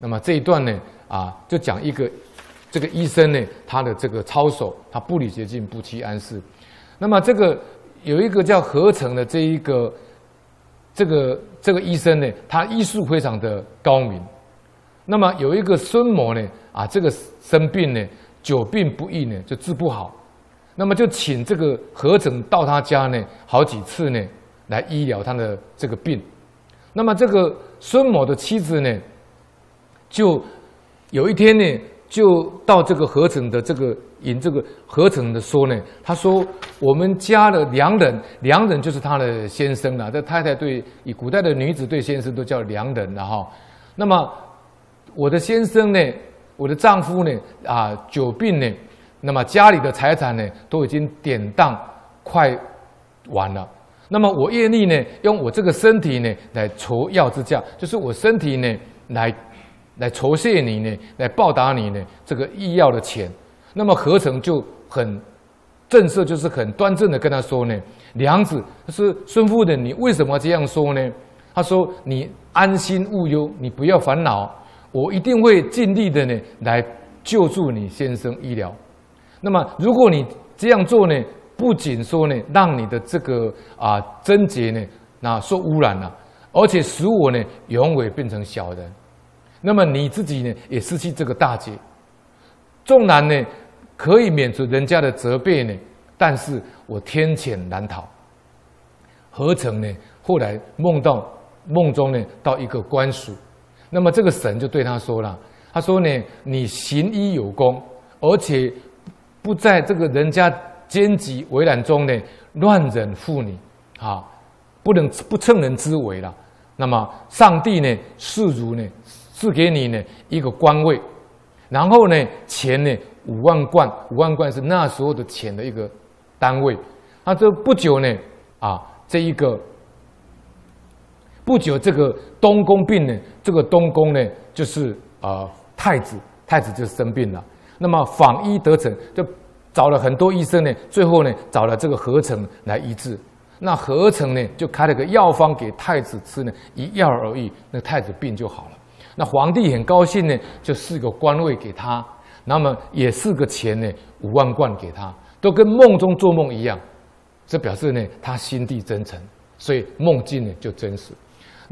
那么这一段呢，啊，就讲一个这个医生呢，他的这个操守，他不履洁净，不期安适。那么这个有一个叫何成的这一个这个这个医生呢，他医术非常的高明。那么有一个孙某呢，啊，这个生病呢，久病不愈呢，就治不好。那么就请这个何成到他家呢，好几次呢，来医疗他的这个病。那么这个孙某的妻子呢，就有一天呢，就到这个合成的这个引这个合成的说呢，他说我们家的良人，良人就是他的先生啊。这太太对以古代的女子对先生都叫良人了哈。那么我的先生呢，我的丈夫呢啊久病呢，那么家里的财产呢都已经典当快完了。那么我愿意呢用我这个身体呢来酬药之价，就是我身体呢来。来酬谢你呢，来报答你呢，这个医药的钱。那么何成就很正色，就是很端正的跟他说呢：“娘子，是孙夫人，你为什么这样说呢？”他说：“你安心勿忧，你不要烦恼，我一定会尽力的呢，来救助你先生医疗。那么如果你这样做呢，不仅说呢，让你的这个啊贞洁呢，那受污染了，而且使我呢，永远变成小人。”那么你自己呢，也失去这个大姐。纵然呢，可以免除人家的责备呢，但是我天谴难逃。何成呢？后来梦到梦中呢，到一个官署，那么这个神就对他说了：“他说呢，你行医有功，而且不在这个人家奸疾为难中呢，乱忍妇女啊，不能不趁人之危了。那么上帝呢，视如呢。”赐给你呢一个官位，然后呢钱呢五万贯，五万贯是那时候的钱的一个单位。那这不久呢啊，这一个不久这个东宫病呢，这个东宫呢就是、呃、太子，太子就生病了。那么访医得逞，就找了很多医生呢，最后呢找了这个何成来医治。那何成呢就开了个药方给太子吃呢，一药而已，那太子病就好了。那皇帝很高兴呢，就赐个官位给他，那么也赐个钱呢，五万贯给他，都跟梦中做梦一样，这表示呢他心地真诚，所以梦境呢就真实。